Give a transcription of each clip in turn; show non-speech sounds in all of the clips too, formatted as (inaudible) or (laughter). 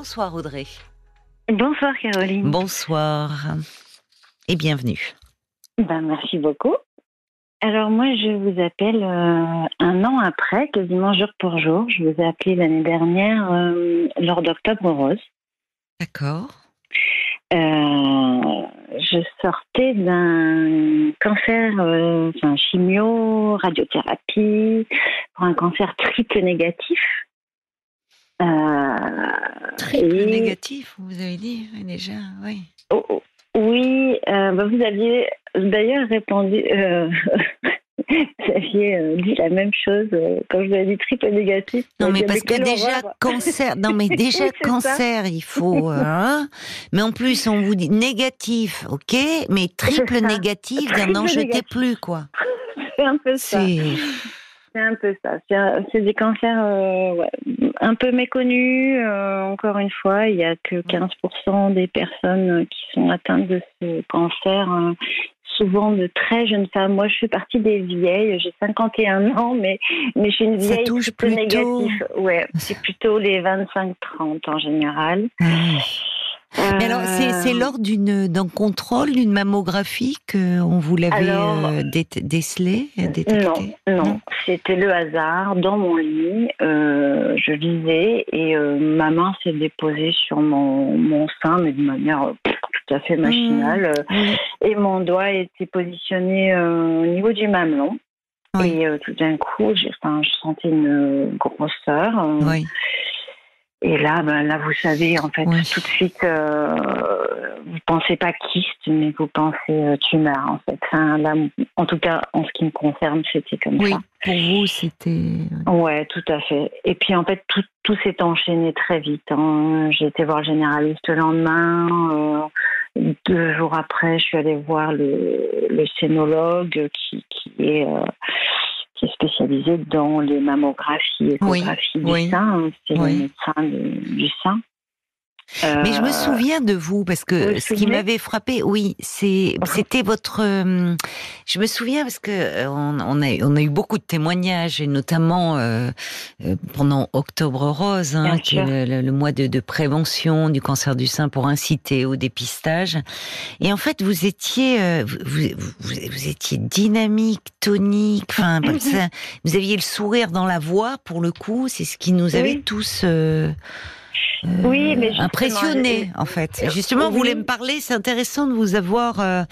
Bonsoir Audrey. Bonsoir Caroline. Bonsoir et bienvenue. Ben, merci beaucoup. Alors moi, je vous appelle euh, un an après, quasiment jour pour jour. Je vous ai appelé l'année dernière euh, lors d'Octobre Rose. D'accord. Euh, je sortais d'un cancer, enfin chimio, radiothérapie, pour un cancer triple négatif. Triple négatif, vous avez dit déjà, oui. Oh, oh. Oui, euh, bah, vous aviez d'ailleurs répondu, euh, (laughs) vous aviez euh, dit la même chose quand je vous ai dit triple négatif. Non, mais parce que déjà cancer, non mais (laughs) déjà cancer, il faut, (laughs) hein mais en plus on vous dit négatif, ok, mais triple négatif, n'en jetez plus quoi. C'est un peu ça. C'est un peu ça. C'est des cancers euh, un peu méconnus. Euh, encore une fois, il n'y a que 15% des personnes qui sont atteintes de ce cancer. Euh, souvent de très jeunes femmes. Moi, je fais partie des vieilles. J'ai 51 ans, mais, mais je suis une vieille touche plutôt négative. Ouais, c'est plutôt les 25-30 en général. Ah mais alors, c'est lors d'une d'un contrôle, d'une mammographie qu'on vous l'avait euh, décelé, détecté? Non, non, c'était le hasard. Dans mon lit, euh, je lisais et euh, ma main s'est déposée sur mon, mon sein, mais de manière tout à fait machinale. Mmh. Et mon doigt était positionné au niveau du mamelon. Et tout d'un coup, enfin, je sentais une grosseur. Oui. Et là, ben, là, vous savez, en fait, tout de suite, euh, vous pensez pas kyste, mais vous pensez euh, tumeur, en fait. Enfin, là, en tout cas, en ce qui me concerne, c'était comme oui, ça. Pour vous, c'était. Ouais, tout à fait. Et puis, en fait, tout, tout s'est enchaîné très vite. Hein. J'ai été voir le généraliste le lendemain. Euh, deux jours après, je suis allée voir le, le scénologue qui, qui est euh, qui est spécialisé dans les mammographies, échographies du sein. Hein, c'est le médecin du sein. Mais je me euh, souviens de vous parce que ce qui m'avait frappé, oui, c'est c'était votre. Euh, je me souviens parce que euh, on, a on a eu beaucoup de témoignages et notamment pendant Octobre Rose, hein, qui est le, mois de, de, prévention du cancer du sein pour inciter au dépistage. Et en fait, vous étiez vous, vous, vous étiez dynamique, tonique. Enfin, (laughs) vous aviez le sourire dans la voix pour le coup. C'est ce qui nous avait tous oui, mais impressionné en fait. Justement, vous voulez me parler. C'est intéressant de vous avoir euh,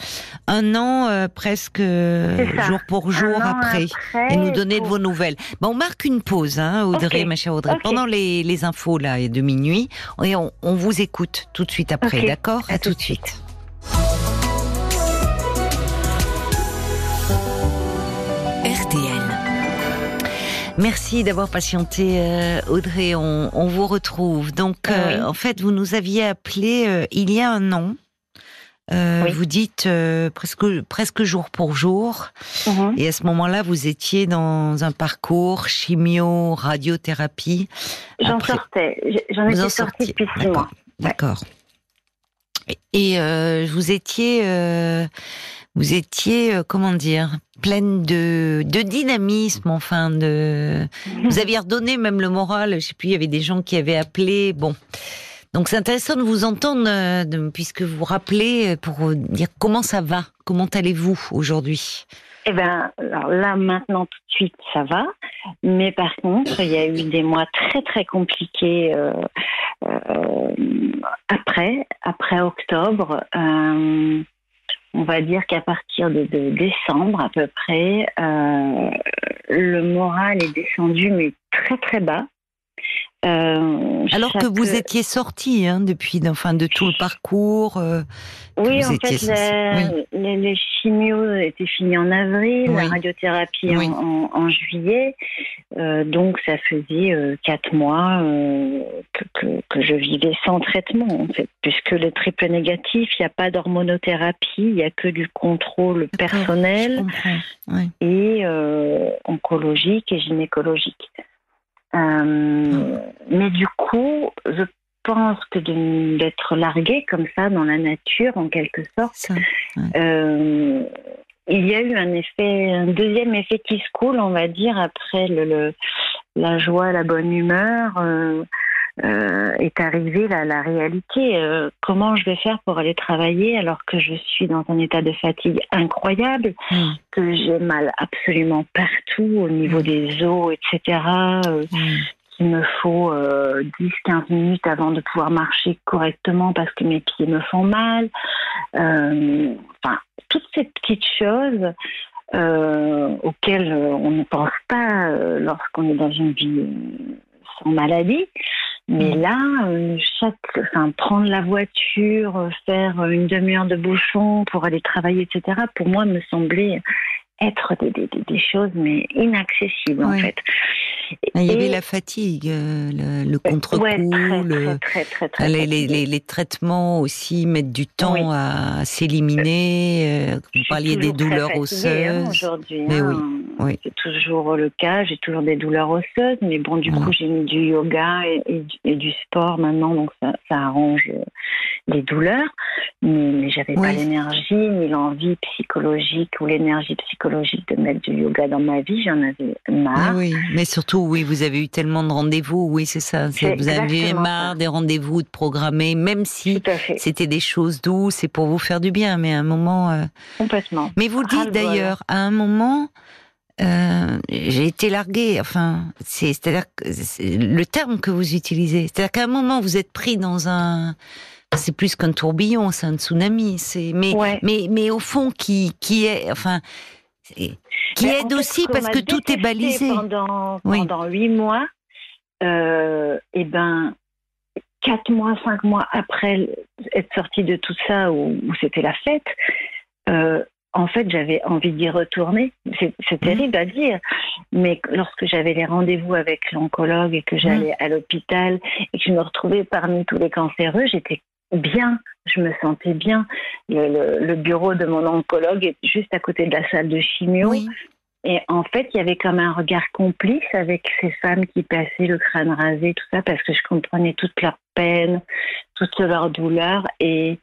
un an euh, presque jour pour jour après, et nous donner de vos nouvelles. Bon, on marque une pause, hein, Audrey, ma chère Audrey, pendant les, les, infos là de minuit, et on, on, vous écoute tout de suite après, d'accord? À, tout de suite. Merci d'avoir patienté, euh, Audrey. On, on, vous retrouve. Donc, ah euh, en fait, vous nous aviez appelé euh, il y a un an. Vous dites presque presque jour pour jour. Mhm. Et à ce moment-là, vous étiez dans un parcours chimio, radiothérapie. J'en sortais. J'en étais sortie depuis six mois. D'accord. Et vous étiez vous étiez, euh, comment dire, pleine de, dynamisme, enfin, de. Vous aviez redonné même le moral. Je sais plus, il y avait des gens qui avaient appelé. Bon. Donc c'est intéressant de vous entendre, euh, puisque vous vous rappelez, euh, pour dire comment ça va, comment allez-vous aujourd'hui? Eh alors là maintenant tout de suite ça va, mais par contre il y a eu des mois très très compliqués après après octobre. On va dire qu'à partir de, décembre à peu près, euh, le moral est descendu mais très très bas. Euh, Alors que vous étiez sortie hein, depuis, enfin, de tout le parcours. Euh, oui, en fait, les, les, chimios étaient finis en avril, la radiothérapie en, juillet. Euh, donc, ça faisait quatre mois que, je vivais sans traitement, en fait, puisque le triple négatif, il n'y a pas d'hormonothérapie, il n'y a que du contrôle personnel et oncologique et gynécologique. Euh, mais du coup, je pense que d'être largué comme ça dans la nature, en quelque sorte, euh, il y a eu un effet, un deuxième effet qui se coule, on va dire, après le, la joie, la bonne humeur. Euh, euh, est arrivée la, la réalité. Euh, comment je vais faire pour aller travailler alors que je suis dans un état de fatigue incroyable, mm. que j'ai mal absolument partout au niveau mm. des os, etc. Euh, mm. qu'il me faut 10-15 minutes avant de pouvoir marcher correctement parce que mes pieds me font mal. enfin, toutes ces petites choses auxquelles on ne pense pas lorsqu'on est dans une vie sans maladie. Mais mm. là, euh, chaque, enfin, prendre la voiture, euh, faire une demi-heure de bouchon pour aller travailler, etc., pour moi, me semblait être des, des, des choses mais inaccessibles en fait. Il y avait la fatigue, euh, le, le contre-coup, les, les, les, traitements aussi mettent du temps à s'éliminer. Euh, vous parliez des douleurs hein, osseuses. Aujourd'hui, mais oui, hein. oui. c'est toujours le cas. J'ai toujours des douleurs osseuses, mais bon, du coup, j'ai mis du yoga et, et, du sport maintenant, donc ça, ça arrange les douleurs. Mais, mais j'avais pas l'énergie ni l'envie psychologique ou l'énergie psychologique de mettre du yoga dans ma vie. J'en avais marre. Oui, mais surtout oui, vous avez eu tellement de rendez-vous, oui, c'est ça. Vous avez marre des rendez-vous de programmer, même si c'était des choses douces et pour vous faire du bien, mais à un moment. Euh, Complètement. Mais vous le dites d'ailleurs, à un moment. Euh, j'ai été larguée. Enfin, c'est-à-dire le terme que vous utilisez. C'est-à-dire qu'à un moment vous êtes pris dans un, c'est plus qu'un tourbillon, c'est un tsunami. C'est mais mais mais au fond qui qui est, enfin, qui aide aussi parce que tout est balisé. Pendant, pendant huit mois, euh, et ben, quatre mois, cinq mois après être sortie de tout ça où, c'était la fête, euh, en fait, j'avais envie d'y retourner. C'est mmh. terrible à dire, mais lorsque j'avais les rendez-vous avec l'oncologue et que j'allais mmh. à l'hôpital et que je me retrouvais parmi tous les cancéreux, j'étais bien, je me sentais bien. Le, bureau de mon oncologue est juste à côté de la salle de chimio. Et en fait, il y avait comme un regard complice avec ces femmes qui passaient le crâne rasé, tout ça, parce que je comprenais toute leur peine, toute leur douleur. Et,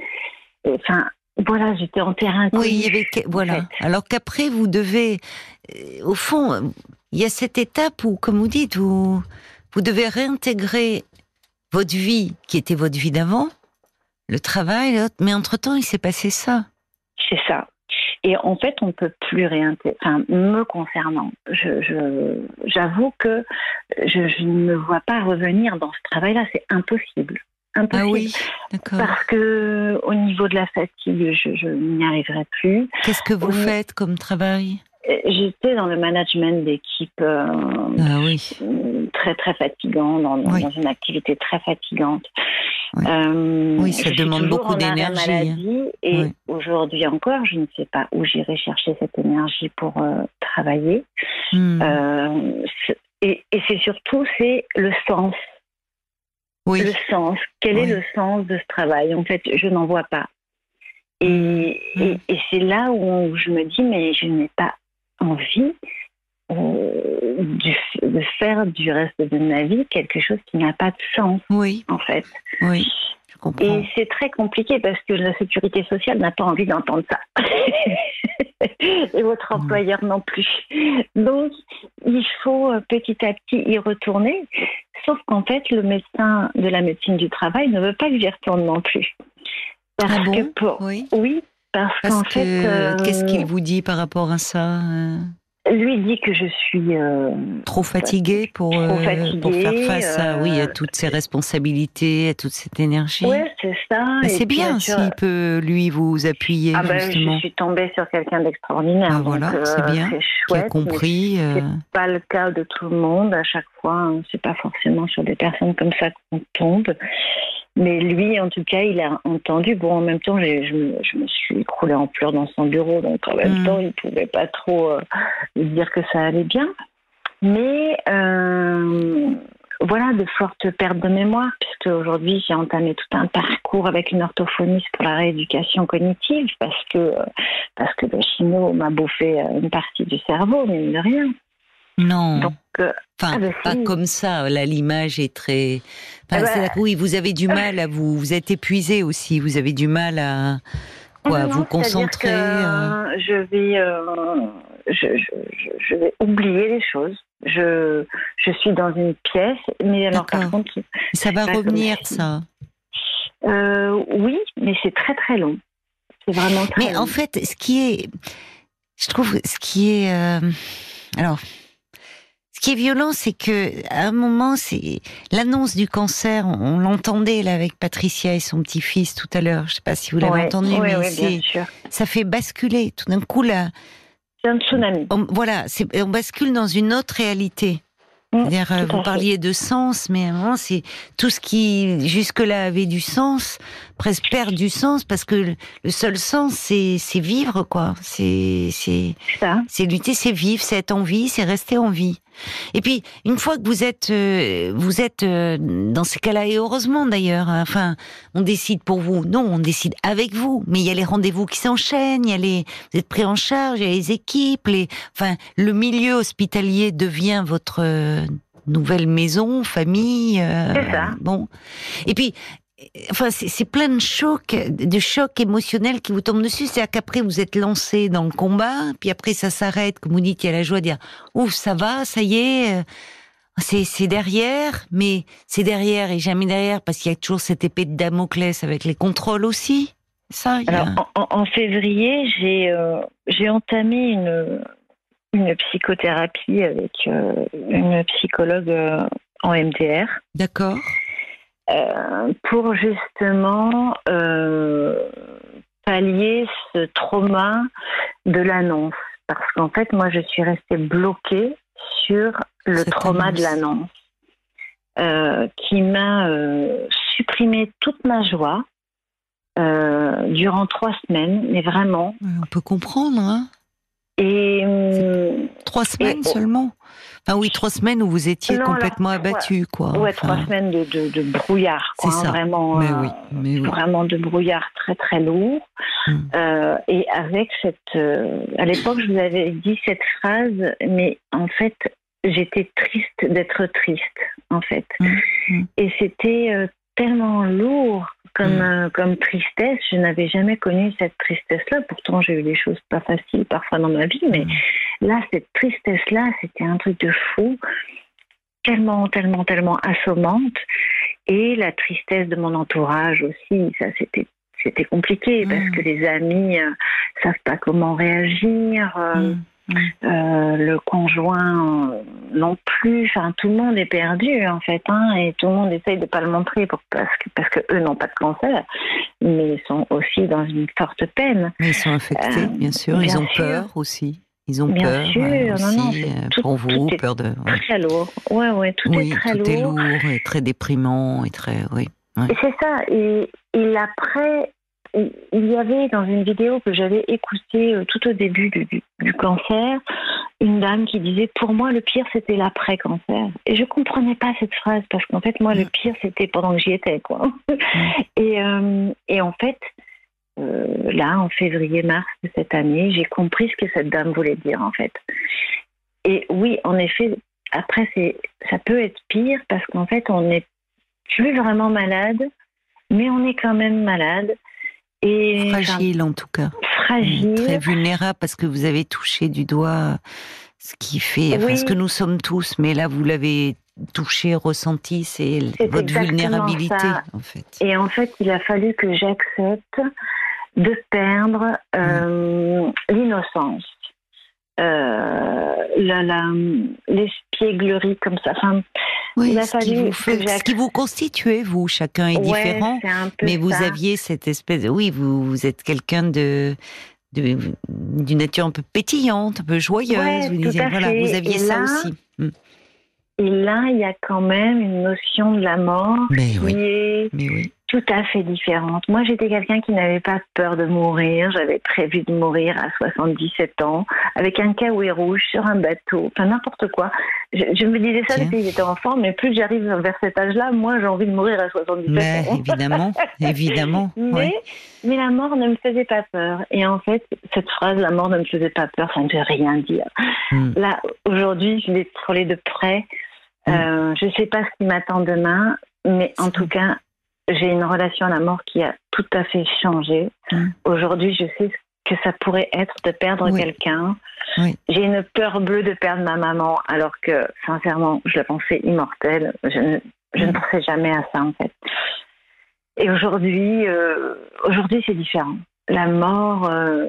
enfin, voilà, j'étais en terrain. Oui, il y avait, voilà. Alors qu'après, vous devez, euh, au fond, il y a cette étape où, comme vous dites, vous, vous devez réintégrer votre vie qui était votre vie d'avant, le travail, mais entre-temps, il s'est passé ça. C'est ça. Et en fait, on ne peut plus réintégrer. Enfin, me concernant, j'avoue je, que je, ne me vois pas revenir dans ce travail-là. C'est impossible. Impossible. Ah oui, d'accord. Parce que au niveau de la fatigue, je, n'y arriverai plus. Qu'est-ce que vous faites comme travail? J'étais dans le management d'équipe euh, ah oui. très très fatigant, dans, dans, une activité très fatigante. Euh, oui, ça demande beaucoup d'énergie. Hein. Et aujourd'hui encore, je ne sais pas où j'irai chercher cette énergie pour euh, travailler. Hmm. Euh, et, c'est surtout c'est le sens. Le sens. Quel est le sens de ce travail? En fait, je n'en vois pas. Et, hmm. et, et c'est là où je me dis, mais je n'ai pas envie euh, de faire du reste de ma vie quelque chose qui n'a pas de sens. Oui. En fait. Oui. Je comprends. Et c'est très compliqué parce que la sécurité sociale n'a pas envie d'entendre ça. (laughs) Et votre employeur non plus. Donc, il faut euh, petit à petit y retourner. Sauf qu'en fait, le médecin de la médecine du travail ne veut pas que j'y retourne non plus. Parce ah que pour... oui. oui, parce, qu'en fait. Euh, qu'est-ce qu'il vous dit par rapport à ça lui dit que je suis euh, trop fatiguée pour, euh, pour faire face à, oui, à euh, toutes ces responsabilités, à toute cette énergie. Oui, c'est ça. c'est bien s'il peut lui vous appuyer. Ah ben, je suis tombée sur quelqu'un d'extraordinaire. Ah, voilà, c'est bien. Qui a compris. C'est pas le cas de tout le monde. À chaque fois, hein. c'est pas forcément sur des personnes comme ça qu'on tombe. Mais lui, en tout cas, il a entendu. Bon, en même temps, je me, je me suis écroulée en pleurs dans son bureau, donc en même mm. temps, il ne pouvait pas trop euh, dire que ça allait bien. Mais euh, voilà, de fortes pertes de mémoire, puisque aujourd'hui, j'ai entamé tout un parcours avec une orthophoniste pour la rééducation cognitive, parce que, parce que le chino m'a bouffé une partie du cerveau, mais de rien. Non. Euh, enfin, ah bah pas comme ça. Là, l'image est très. Enfin, ah bah, oui, vous avez du mal à vous. Vous êtes épuisé aussi. Vous avez du mal à quoi, vous concentrer. Euh. je vais. Euh, je, vais oublier les choses. Je, je suis dans une pièce, mais alors par contre. Ça va revenir, ça Oui, mais c'est très très long. C'est vraiment très Mais en fait, ce qui est. Je trouve ce qui est. Alors. Qui est violent, c'est que à un moment, c'est l'annonce du cancer. On, l'entendait là avec Patricia et son petit-fils tout à l'heure. Je sais pas si vous l'avez entendu, mais ça fait basculer tout d'un coup là. C'est un tsunami. voilà, on bascule dans une autre réalité. Mm, dire euh, vous parliez de sens, mais à un moment, c'est tout ce qui jusque-là avait du sens, presque perd du sens parce que le seul sens, c'est vivre, quoi. C'est c'est lutter, c'est vivre, c'est être en vie, c'est rester en vie. Et puis, une fois que vous êtes, euh, vous êtes euh, dans ces cas-là, et heureusement d'ailleurs, hein, enfin, on décide pour vous. Non, on décide avec vous. Mais il y a les rendez-vous qui s'enchaînent, il y a les, vous êtes pris en charge, il y a les équipes, les, enfin, le milieu hospitalier devient votre euh, nouvelle maison, famille. c'est ça. Bon. Et puis, enfin, c'est plein de chocs, de chocs émotionnels qui vous tombent dessus. C'est-à-dire qu'après, vous êtes lancé dans le combat, puis après, ça s'arrête, comme vous dites, il y a la joie de dire, ouf, ça va, ça y est, euh, c'est derrière, mais c'est derrière et jamais derrière, parce qu'il y a toujours cette épée de Damoclès avec les contrôles aussi. Ça, Alors, en, février, j'ai euh, j'ai entamé une, une psychothérapie avec euh, une psychologue en MDR. D'accord. Euh, pour justement euh, pallier ce trauma de l'annonce. Parce qu'en fait, moi, je suis restée bloquée sur le trauma de l'annonce, euh, qui m'a supprimé toute ma joie durant trois semaines, mais vraiment. On peut comprendre, hein Et trois semaines seulement. Ah oui, trois semaines où vous étiez complètement abattu, quoi. Ouais, trois semaines de, de, brouillard, quoi. Hein, vraiment, mais oui, mais oui. vraiment de brouillard très très lourd. Hmm. Euh, et avec cette, euh, à l'époque, je vous avais dit cette phrase, mais en fait, j'étais triste d'être triste, en fait. Hmm. Hmm. Et c'était euh, tellement lourd comme, comme tristesse. Je n'avais jamais connu cette tristesse-là. Pourtant, j'ai eu des choses pas faciles parfois dans ma vie, mais Là, cette tristesse-là, c'était un truc de fou, tellement, tellement, tellement assommante. Et la tristesse de mon entourage aussi, ça c'était c'était compliqué parce que mm. les amis euh, savent pas comment réagir. Euh, mm. Mm. Euh, le conjoint non plus. Enfin, tout le monde est perdu en fait, hein, et tout le monde essaye de pas le montrer pour, parce que parce que eux n'ont pas de cancer, mais ils sont aussi dans une forte peine. Mais ils sont infectés, bien sûr. ils ont peur aussi. Ils ont Bien peur sûr, aussi, non, euh, tout, pour vous, peur de. Très lourd. Ouais, ouais, tout est très tout lourd. est lourd et très déprimant et très, oui. C'est ça. Et, et après, il y avait dans une vidéo que j'avais écoutée euh, tout au début du, du, cancer, une dame qui disait pour moi le pire c'était l'après-cancer. Et je comprenais pas cette phrase parce qu'en fait moi le pire c'était pendant que j'y étais quoi. Et, euh, et en fait euh, là, en février-mars de cette année, j'ai compris ce que cette dame voulait dire, en fait. Et oui, en effet, après, ça peut être pire parce qu'en fait, on n'est plus vraiment malade, mais on est quand même malade. Et, fragile, en tout cas. Fragile. Très vulnérable parce que vous avez touché du doigt ce qui fait, ce que nous sommes tous, mais là, vous l'avez touché, ressenti, c'est votre vulnérabilité, en fait. Et en fait, il a fallu que j'accepte de perdre euh, l'innocence, euh, l'espièglerie comme ça. Enfin, il a ce, qui vous ce qui vous constituez, vous, chacun est différent, mais vous aviez cette espèce de... Oui, vous, vous êtes quelqu'un de d'une nature un peu pétillante, un peu joyeuse. vous, disiez, voilà, vous aviez ça aussi. Hmm. Et là, il y a quand même une notion de la mort mais qui oui. est mais oui tout à fait différente. Moi, j'étais quelqu'un qui n'avait pas peur de mourir. J'avais prévu de mourir à 77 ans, avec un caouet rouge sur un bateau, enfin n'importe quoi. Je, me disais ça depuis que j'étais enfant, mais plus j'arrive vers cet âge-là, moins j'ai envie de mourir à 77 mais, ans. Évidemment, évidemment. (laughs) Mais, mais la mort ne me faisait pas peur. Et en fait, cette phrase, la mort ne me faisait pas peur, ça ne veut rien dire. Hmm. Là, aujourd'hui, je l'ai frôlé de près. Hmm. Euh, je ne sais pas ce qui m'attend demain, mais en tout cas, j'ai une relation à la mort qui a tout à fait changé. Mm. Aujourd'hui, je sais que ça pourrait être de perdre quelqu'un. J'ai une peur bleue de perdre ma maman, alors que sincèrement, je la pensais immortelle. Je ne, je ne mm. pensais jamais à ça en fait. Et aujourd'hui, euh, aujourd'hui c'est différent. La mort, euh,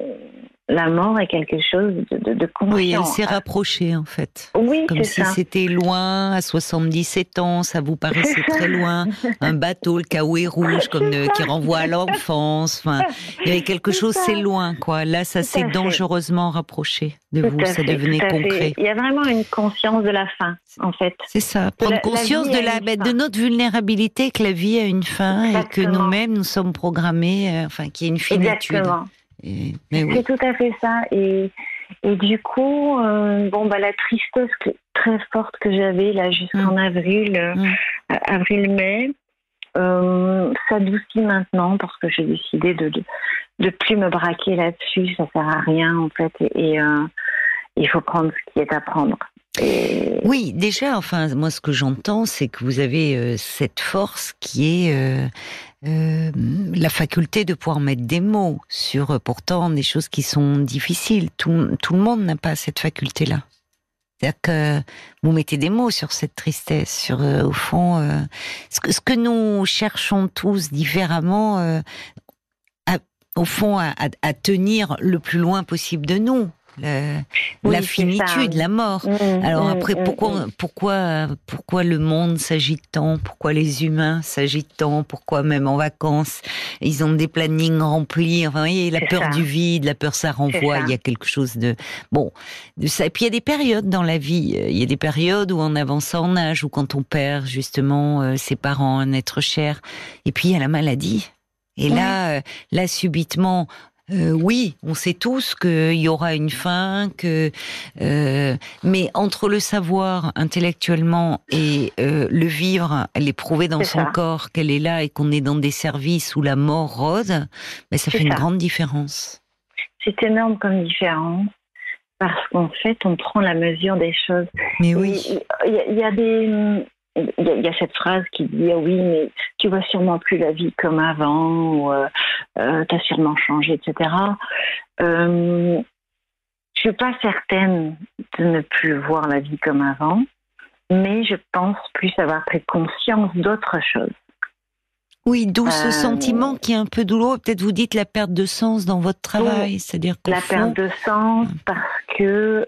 la mort est quelque chose de, de, Oui, elle s'est rapprochée en fait. Oui, Comme si c'était loin, à 77 ans, ça vous paraissait très loin. Un bateau, le Kaoué rouge, comme qui renvoie à l'enfance. Enfin, il y avait quelque chose, c'est loin, quoi. Là, ça s'est dangereusement rapproché de vous, ça devenait concret. Il y a vraiment une conscience de la fin, en fait. C'est ça, prendre conscience de, la, de notre vulnérabilité, que la vie a une fin et que nous-mêmes, nous sommes programmés, euh, enfin, qu'il y a une finitude. Exactement. C'est tout à fait ça. Et, et du coup, euh, bon, bah, la tristesse très forte que j'avais là jusqu'en mm. avril, euh, mm. avril-mai, euh, s'adoucit maintenant parce que j'ai décidé de, de, plus me braquer là-dessus. Ça sert à rien en fait. Et, il faut prendre ce qui est à prendre. Oui, déjà, enfin, moi, ce que j'entends, c'est que vous avez cette force qui est euh, la faculté de pouvoir mettre des mots sur euh, pourtant des choses qui sont difficiles. Tout, le monde n'a pas cette faculté-là. C'est-à-dire que vous mettez des mots sur cette tristesse, sur euh, au fond ce, que, ce, que, nous cherchons tous différemment, au fond à, tenir le plus loin possible de nous la finitude, la mort. Mmh, Alors mmh, après, mmh, pourquoi, pourquoi, pourquoi le monde s'agite tant? Pourquoi les humains s'agitent tant? Pourquoi même en vacances, ils ont des plannings remplis? Enfin, vous voyez, la peur du vide, la peur, ça renvoie. Il y a quelque chose de bon de ça. Et puis il y a des périodes dans la vie. Il y a des périodes où on avance en âge, ou quand on perd justement euh, ses parents, un être cher. Et puis il y a la maladie. Et là, euh, là subitement, euh, oui, on sait tous qu'il y aura une fin, que euh, mais entre le savoir intellectuellement et euh, le vivre, l'éprouver dans son corps, qu'elle est là et qu'on est dans des services où la mort rôde, ben, ça fait une grande différence. C'est énorme comme différence parce qu'en fait, on prend la mesure des choses. Mais oui. Il y, a des il y, a cette phrase qui dit ah oui mais tu vois sûrement plus la vie comme avant ou euh, euh t'as sûrement changé etc euh, je suis pas certaine de ne plus voir la vie comme avant mais je pense plus avoir pris conscience d'autres choses. Oui, d'où ce euh, sentiment qui est un peu douloureux. Peut-être vous dites la perte de sens dans votre travail, c'est-à-dire la perte de sens parce que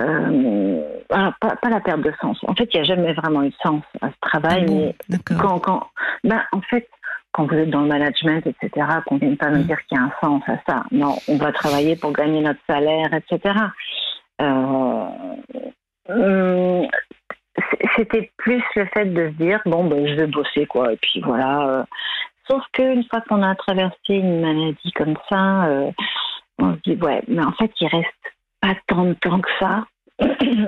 euh, euh, pas, pas, la perte de sens. En fait, il n'y a jamais vraiment eu de sens à ce travail. Ah mais quand, quand, ben, en fait, quand vous êtes dans le management, etc., qu'on ne vienne pas nous mm. dire qu'il y a un sens à ça. Non, on va travailler pour gagner notre salaire, etc. Euh, hum, c'était plus le fait de se dire bon ben je vais bosser quoi et puis voilà sauf qu'une fois qu'on a traversé une maladie comme ça euh, on se dit ouais mais en fait il reste pas tant de temps que ça (clears throat)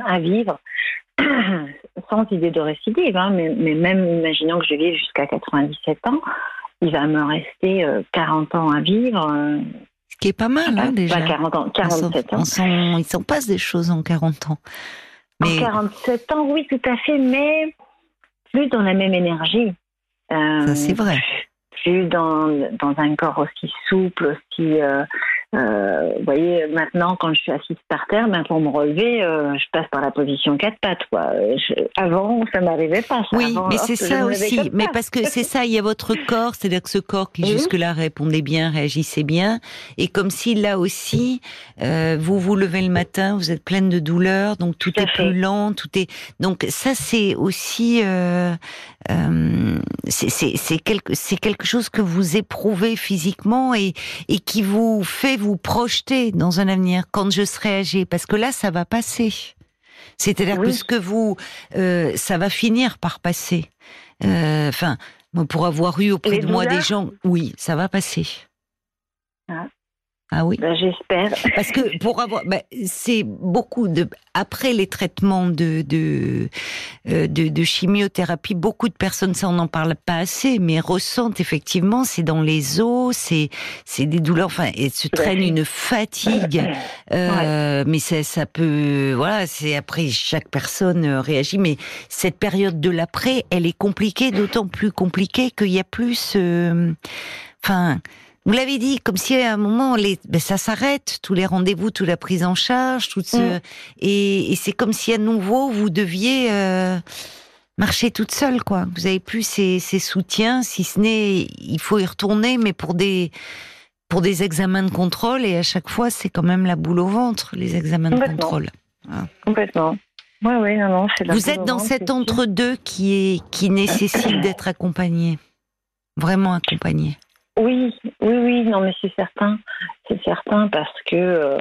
à vivre, (clears throat) sans idée de récidive, hein, mais, même imaginons que je vive jusqu'à 97 ans, il va me rester 40 euh, ans à vivre. Euh, Ce qui est pas mal, hein, déjà. 40 ans, 47 ans. il s'en passe des choses en 40 ans. Mais... En 47 ans, oui, tout à fait, mais plus dans la même énergie. Ça, c'est vrai. Plus dans, dans un corps aussi souple, aussi euh, vous voyez, maintenant, quand je suis assise par terre, ben, pour me relever, euh, je passe par la position quatre pattes. Quoi. avant, ça m'arrivait pas. Ça. Oui, mais c'est ça aussi. Mais parce que c'est ça, il y a votre corps, c'est-à-dire que ce corps qui (laughs) jusque-là répondait bien, réagissait bien, et comme si là aussi, euh, vous vous levez le matin, vous êtes pleine de douleur, donc tout, est plus lent, tout est. Donc ça, c'est aussi, c'est quelque, quelque chose que vous éprouvez physiquement et et qui vous fait vous projeter dans un avenir quand je serai âgé Parce que là, ça va passer. C'est-à-dire que ce que vous, euh, ça va finir par passer. Euh, enfin, pour avoir eu auprès de moi des gens, oui, ça va passer. Ah. Ah oui. Ben, j'espère. Parce que pour avoir, ben, c'est beaucoup de après les traitements de de, euh, de de chimiothérapie, beaucoup de personnes, ça on n'en parle pas assez, mais ressentent effectivement, c'est dans les os, c'est c'est des douleurs, enfin, et se traîne une fatigue. (coughs) Euh, Mais ça, ça peut, voilà, c'est après chaque personne euh, réagit, mais cette période de l'après, elle est compliquée, d'autant plus compliquée qu'il y a plus, enfin Vous l'avez dit, comme si à un moment, les, ben, ça s'arrête, tous les rendez-vous, toute la prise en charge, tout ce, mm. et, c'est comme si à nouveau vous deviez euh, marcher toute seule, quoi. Vous avez plus ces, ces soutiens, si ce n'est, il faut y retourner, mais pour des pour des examens de contrôle, et à chaque fois, c'est quand même la boule au ventre, les examens de contrôle. Ah. Complètement. Ouais, ouais, non, non, Vous êtes dans cet entre-deux qui est qui nécessite d'être accompagné, vraiment accompagné. Oui, oui, oui, non, mais c'est certain, c'est certain parce que. Euh,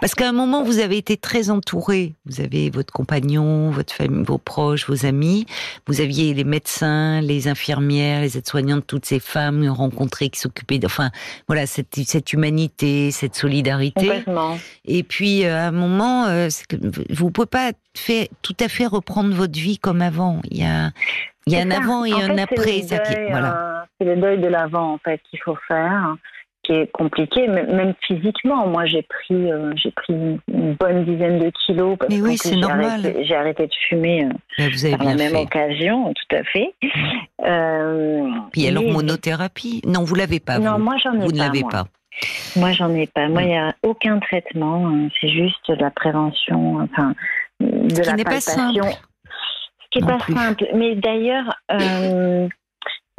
parce qu'à un moment, vous avez été très entouré. Vous avez votre compagnon, votre famille, vos proches, vos amis. Vous aviez les médecins, les infirmières, les aides-soignantes, toutes ces femmes rencontrées qui s'occupaient. Enfin, voilà, cette, cette humanité, cette solidarité. Complètement. Et puis, euh, à un moment, euh, vous pouvez pas fait, tout à fait reprendre votre vie comme avant. Il y a, il y a un avant et un après. voilà. C'est le deuil de l'avant en fait qu'il faut faire, qui est compliqué, même physiquement. Moi, j'ai pris, euh, j'ai pris une bonne dizaine de kilos parce oui, c'est normal. J'ai arrêté, de fumer euh, vous avez par la même occasion, tout à fait. (laughs) Euh, Puis a l'hormonothérapie. Non, vous l'avez pas. Non, moi j'en ai vous pas. ne l'avez pas. Moi, j'en ai pas. Moi, il n'y a aucun traitement. Hein. C'est juste de la prévention, enfin, de Ce la qui palpation. Pas simple qui n'est pas simple. Mais d'ailleurs, euh,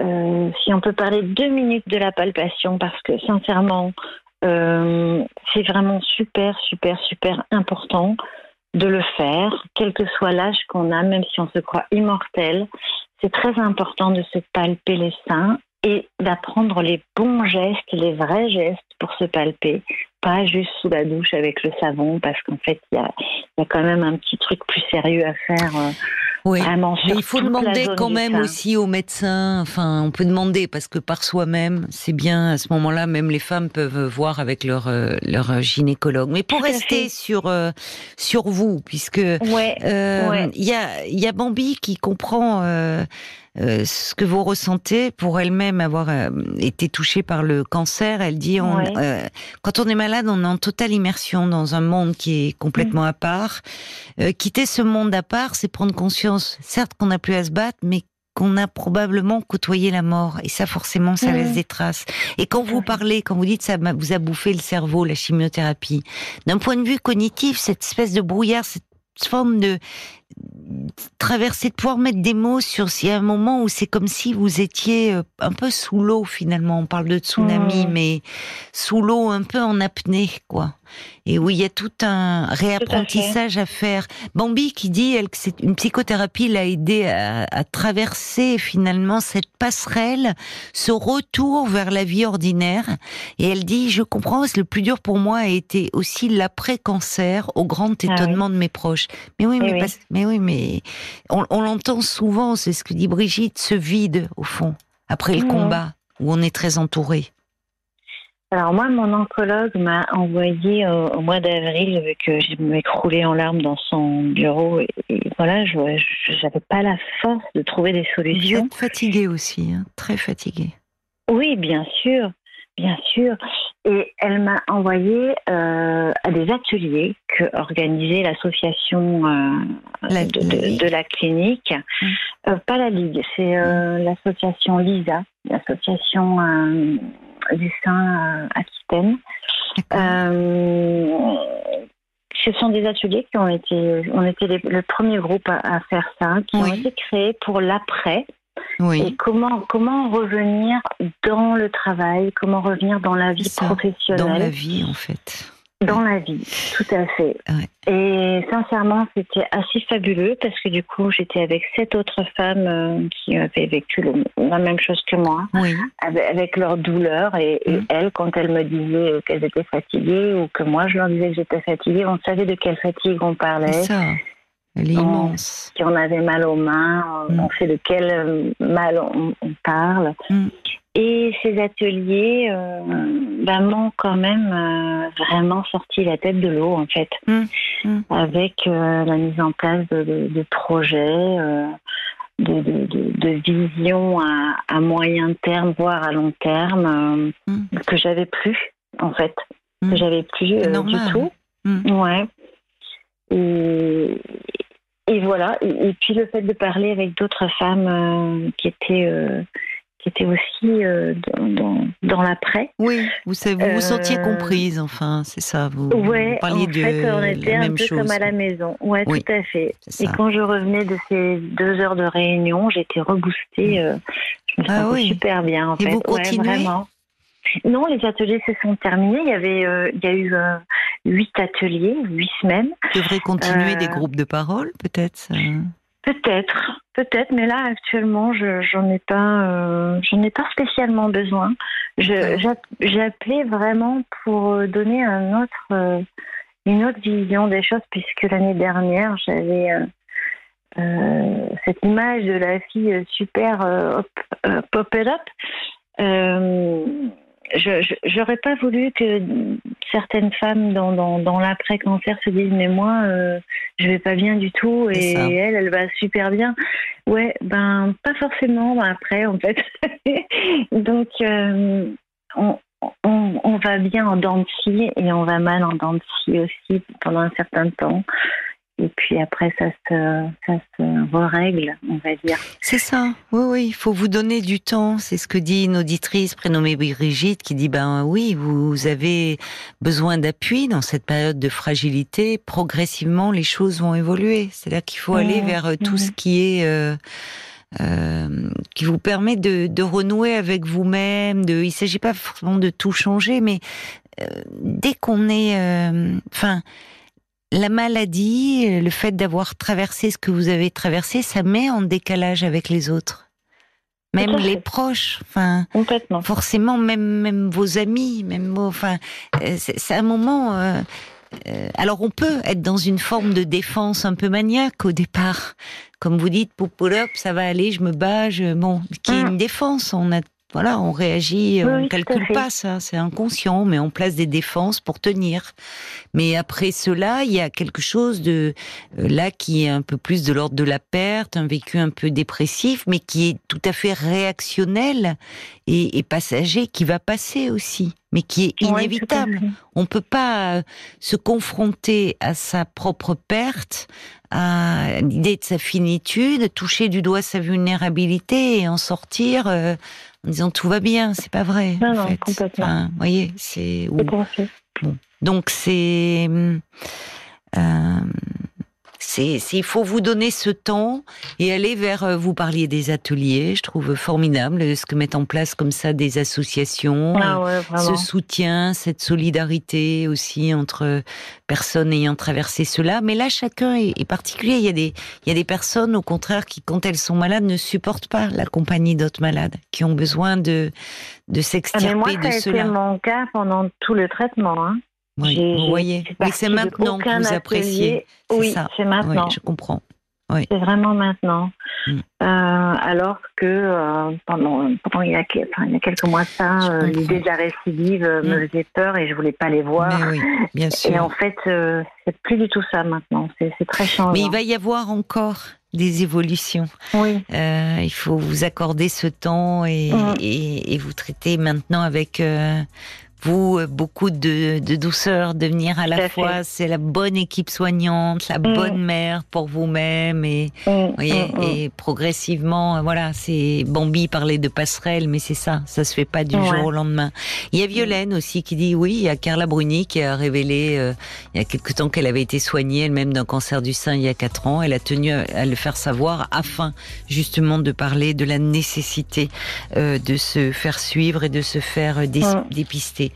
euh, si on peut parler deux minutes de la palpation, parce que sincèrement, euh, c'est vraiment super, super, super important de le faire, quel que soit l'âge qu'on a, même si on se croit immortel. C'est très important de se palper les seins et d'apprendre les bons gestes, les vrais gestes pour se palper, pas juste sous la douche avec le savon, parce qu'en fait, il y a, y a, quand même un petit truc plus sérieux à faire. Oui, mais il faut demander quand même aussi aux médecins. Enfin, on peut demander parce que par soi-même, c'est bien à ce moment-là, même les femmes peuvent voir avec leur euh, leur gynécologue. Mais pour rester sur euh, sur vous, puisque ouais, euh, il y a il y a Bambi qui comprend. Euh, ce que vous ressentez pour elle-même avoir euh, été touchée par le cancer. Elle dit, on, euh, quand on est malade, on est en totale immersion dans un monde qui est complètement à part. quitter ce monde à part, c'est prendre conscience, certes qu'on n'a plus à se battre, mais qu'on a probablement côtoyé la mort. Et ça, forcément, ça laisse des traces. Et quand vous parlez, quand vous dites ça vous a bouffé le cerveau, la chimiothérapie, d'un point de vue cognitif, cette espèce de brouillard, cette forme de traverser, de pouvoir mettre des mots sur s'il y a un moment où c'est comme si vous étiez euh, un peu sous l'eau finalement. On parle de tsunami, mmh. mais sous l'eau, un peu en apnée, quoi et où il y a tout un réapprentissage à, faire. Bambi qui dit elle, que c'est une psychothérapie l'a aidé à, à, traverser finalement cette passerelle, ce retour vers la vie ordinaire. Et elle dit je comprends, le plus dur pour moi a été aussi l'après-cancer, au grand ah étonnement de mes proches. Mais oui, eh mais, mais oui, mais on, on l'entend souvent, c'est ce que dit Brigitte, ce vide au fond après le mmh. combat où on est très entouré. Alors moi, mon oncologue m'a envoyé euh, au mois d'avril, vu que je m'écroulais en larmes dans son bureau, et, voilà, je n'avais pas la force de trouver des solutions. Vous êtes fatiguée aussi, hein, très fatiguée. Oui, bien sûr, bien sûr. Et elle m'a envoyé euh, à des ateliers que organisait l'association euh, de, la clinique. Mmh. pas la Ligue, c'est mmh. l'association LISA, l'association du sein Aquitaine. Euh, ce sont des ateliers qui ont été, on était le premier groupe à, faire ça, qui ont été créés pour l'après. Et comment, comment revenir dans le travail, comment revenir dans la vie professionnelle. Dans la vie, en fait. Dans la vie, tout à fait. Et sincèrement, c'était assez fabuleux parce que du coup, j'étais avec sept autres femmes euh, qui avaient vécu la même chose que moi, avec, leur douleur. Et, mm. elles, quand elles me disaient qu'elles étaient fatiguées ou que moi, je leur disais que j'étais fatiguée, on savait de quelle fatigue on parlait. Ça. Elle est immense. On, on avait mal aux mains, on, mm. sait de quel euh, mal on, parle. Mm. Et ces ateliers euh, ben, m'ont quand même euh, vraiment sorti la tête de l'eau, en fait, mmh, mmh. avec euh, la mise en place de, de, projets, de, de, visions à, à, moyen terme, voire à long terme, que j'avais plus, en fait, que j'avais plus du tout. Ouais. Et, et voilà. Et, et, puis le fait de parler avec d'autres femmes qui étaient qui était aussi euh, dans, dans, l'après. Oui, vous vous vous sentiez euh, comprise, enfin, c'est ça. Vous, ouais, parliez en fait, on était un peu comme à la maison. Ouais, tout à fait. Et quand je revenais de ces deux heures de réunion, j'étais reboostée. Euh, je me ah, oui. super bien, en Et fait. vous continuez vraiment. Non, les ateliers se sont terminés. Il y avait, il y a eu huit ateliers, huit semaines. Vous devrez continuer des groupes de parole, peut-être. Peut-être, peut-être, mais là actuellement, je j'en ai pas, euh, j'en ai pas spécialement besoin. J'ai appelé vraiment pour euh, donner un autre, euh, une autre vision des choses, puisque l'année dernière, j'avais cette image de la fille super pop it up je j'aurais pas voulu que certaines femmes dans, dans, dans l'après-cancer se disent mais moi euh, je vais pas bien du tout et elle elle va super bien. Ouais ben pas forcément après en fait. (laughs) Donc euh, on, on, on, va bien en dents et on va mal en dents aussi pendant un certain temps et puis après ça se, ça se règle, on va dire. C'est ça, oui, oui, il faut vous donner du temps, c'est ce que dit une auditrice prénommée Brigitte qui dit, ben oui, vous avez besoin d'appui dans cette période de fragilité, progressivement les choses vont évoluer, c'est-à-dire qu'il faut aller mmh, vers euh, tout ce mmh. qui est... Euh, euh, qui vous permet de, de renouer avec vous-même. De, il s'agit pas forcément de tout changer, mais euh, dès qu'on est, enfin, la maladie, le fait d'avoir traversé ce que vous avez traversé, ça met en décalage avec les autres. Même les proches, enfin, forcément, même même vos amis, même enfin, euh, c'est un moment. Euh, euh, alors on peut être dans une forme de défense un peu maniaque au départ, comme vous dites, pour pull up, ça va aller, je me bats, je, bon, qui est une défense. On a voilà, on réagit, on calcule pas ça, c'est inconscient, mais on place des défenses pour tenir. Mais après cela, il y a quelque chose de euh, là qui est un peu plus de l'ordre de la perte, un vécu un peu dépressif, mais qui est tout à fait réactionnel et, passager, qui va passer aussi, mais qui est inévitable. on peut pas euh, se confronter à sa propre perte, à l'idée de sa finitude, toucher du doigt sa vulnérabilité et en sortir. Euh, en disant tout va bien, c'est pas vrai. Non, non, complètement. vous voyez, c'est. Donc c'est. Euh, c'est, il faut vous donner ce temps et aller vers. Euh, vous parliez des ateliers, je trouve formidable ce que mettent en place comme ça des associations, ah ce soutien, cette solidarité aussi entre personnes ayant traversé cela. Mais là, chacun est, particulier. Il y a des, il y a des personnes au contraire qui, quand elles sont malades, ne supportent pas la compagnie d'autres malades, qui ont besoin de de ah, s'extirper de cela. C'était mon cas pendant tout le traitement. Hein. Oui, vous voyez. Mais c'est maintenant que vous appréciez. Oui, c'est maintenant. je comprends. C'est vraiment maintenant. Mm. Euh, alors que euh, pendant, pendant il, y a, enfin, il y a quelques mois ça, euh, l'idée de la récidive me mm. faisait peur et je voulais pas les voir. oui, bien (laughs) sûr. Et en fait, c'est plus du tout ça maintenant. C'est très changeant. Mais il va y avoir encore des évolutions. Oui. il faut vous accorder ce temps et, mm. et, et vous traiter maintenant avec vous euh, beaucoup de, de, douceur, de venir à la fois, c'est la bonne équipe soignante, la mm. bonne mère pour vous-même et, mm, voyez, mm, et progressivement, euh, voilà, c'est Bambi parlait de passerelle, mais c'est ça, ça se fait pas du jour au lendemain. Il y a Violaine aussi qui dit oui, il y a Carla Bruni qui a révélé euh, il y a quelque temps qu'elle avait été soignée elle-même d'un cancer du sein il y a quatre ans. Elle a tenu à le faire savoir afin justement de parler de la nécessité de se faire suivre et de se faire dépister.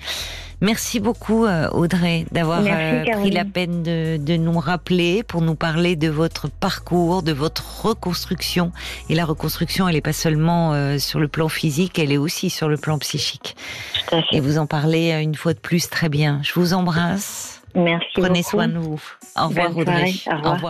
Merci beaucoup euh, Audrey d'avoir euh, pris la peine de, nous rappeler pour nous parler de votre parcours, de votre reconstruction. Et la reconstruction, elle n'est pas seulement euh, sur le plan physique, elle est aussi sur le plan psychique. Et vous en parlez une fois de plus très bien. Je vous embrasse. Merci. Prenez soin de vous. Au revoir Audrey. Au revoir.